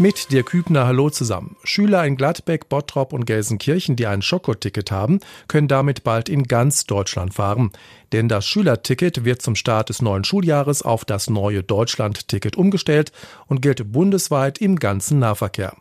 Mit dir Kübner Hallo zusammen. Schüler in Gladbeck, Bottrop und Gelsenkirchen, die ein Schokoticket haben, können damit bald in ganz Deutschland fahren. Denn das Schülerticket wird zum Start des neuen Schuljahres auf das neue Deutschland-Ticket umgestellt und gilt bundesweit im ganzen Nahverkehr.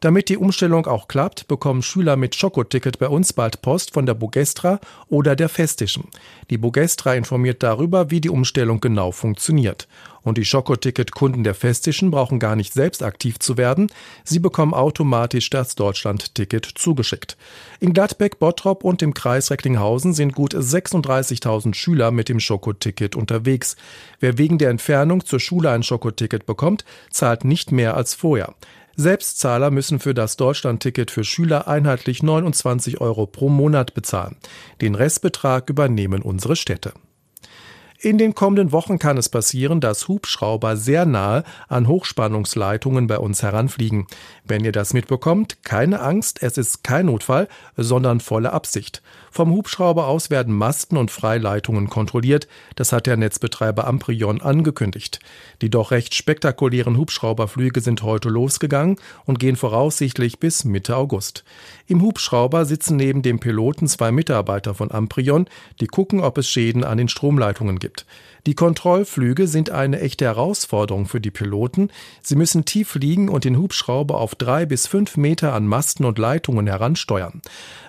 Damit die Umstellung auch klappt, bekommen Schüler mit Schokoticket bei uns bald Post von der Bogestra oder der Festischen. Die Bogestra informiert darüber, wie die Umstellung genau funktioniert. Und die Schokoticket-Kunden der Festischen brauchen gar nicht selbst aktiv zu werden. Sie bekommen automatisch das Deutschland-Ticket zugeschickt. In Gladbeck, Bottrop und im Kreis Recklinghausen sind gut 36.000 Schüler mit dem Schokoticket unterwegs. Wer wegen der Entfernung zur Schule ein Schokoticket bekommt, zahlt nicht mehr als vorher. Selbstzahler müssen für das Deutschlandticket für Schüler einheitlich 29 Euro pro Monat bezahlen. Den Restbetrag übernehmen unsere Städte. In den kommenden Wochen kann es passieren, dass Hubschrauber sehr nahe an Hochspannungsleitungen bei uns heranfliegen. Wenn ihr das mitbekommt, keine Angst, es ist kein Notfall, sondern volle Absicht. Vom Hubschrauber aus werden Masten und Freileitungen kontrolliert. Das hat der Netzbetreiber Amprion angekündigt. Die doch recht spektakulären Hubschrauberflüge sind heute losgegangen und gehen voraussichtlich bis Mitte August. Im Hubschrauber sitzen neben dem Piloten zwei Mitarbeiter von Amprion, die gucken, ob es Schäden an den Stromleitungen gibt. Die Kontrollflüge sind eine echte Herausforderung für die Piloten. Sie müssen tief fliegen und den Hubschrauber auf drei bis fünf Meter an Masten und Leitungen heransteuern.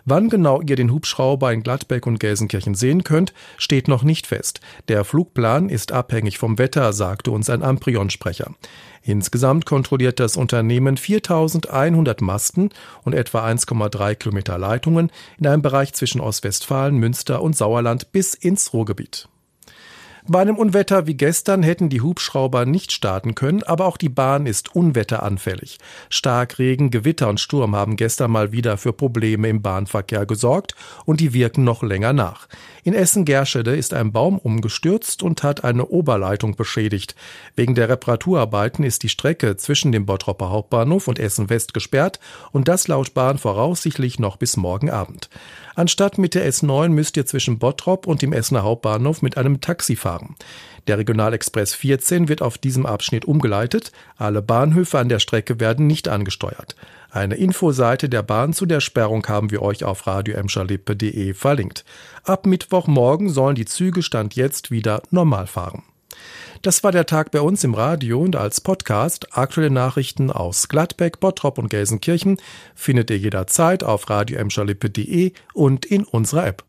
Wann genau ihr den Hubschrauber in Gladbeck und Gelsenkirchen sehen könnt, steht noch nicht fest. Der Flugplan ist abhängig vom Wetter, sagte uns ein Amprion-Sprecher. Insgesamt kontrolliert das Unternehmen 4100 Masten und etwa 1,3 Kilometer Leitungen in einem Bereich zwischen Ostwestfalen, Münster und Sauerland bis ins Ruhrgebiet. Bei einem Unwetter wie gestern hätten die Hubschrauber nicht starten können, aber auch die Bahn ist unwetteranfällig. Starkregen, Gewitter und Sturm haben gestern mal wieder für Probleme im Bahnverkehr gesorgt und die wirken noch länger nach. In Essen-Gerschede ist ein Baum umgestürzt und hat eine Oberleitung beschädigt. Wegen der Reparaturarbeiten ist die Strecke zwischen dem Bottropper Hauptbahnhof und Essen West gesperrt und das laut Bahn voraussichtlich noch bis morgen Abend. Anstatt mit der S9 müsst ihr zwischen Bottrop und dem Essener Hauptbahnhof mit einem Taxi fahren. Der Regionalexpress 14 wird auf diesem Abschnitt umgeleitet. Alle Bahnhöfe an der Strecke werden nicht angesteuert. Eine Infoseite der Bahn zu der Sperrung haben wir euch auf radioemscherlippe.de verlinkt. Ab Mittwochmorgen sollen die Züge Stand jetzt wieder normal fahren. Das war der Tag bei uns im Radio und als Podcast. Aktuelle Nachrichten aus Gladbeck, Bottrop und Gelsenkirchen findet ihr jederzeit auf radioemschalippe.de und in unserer App.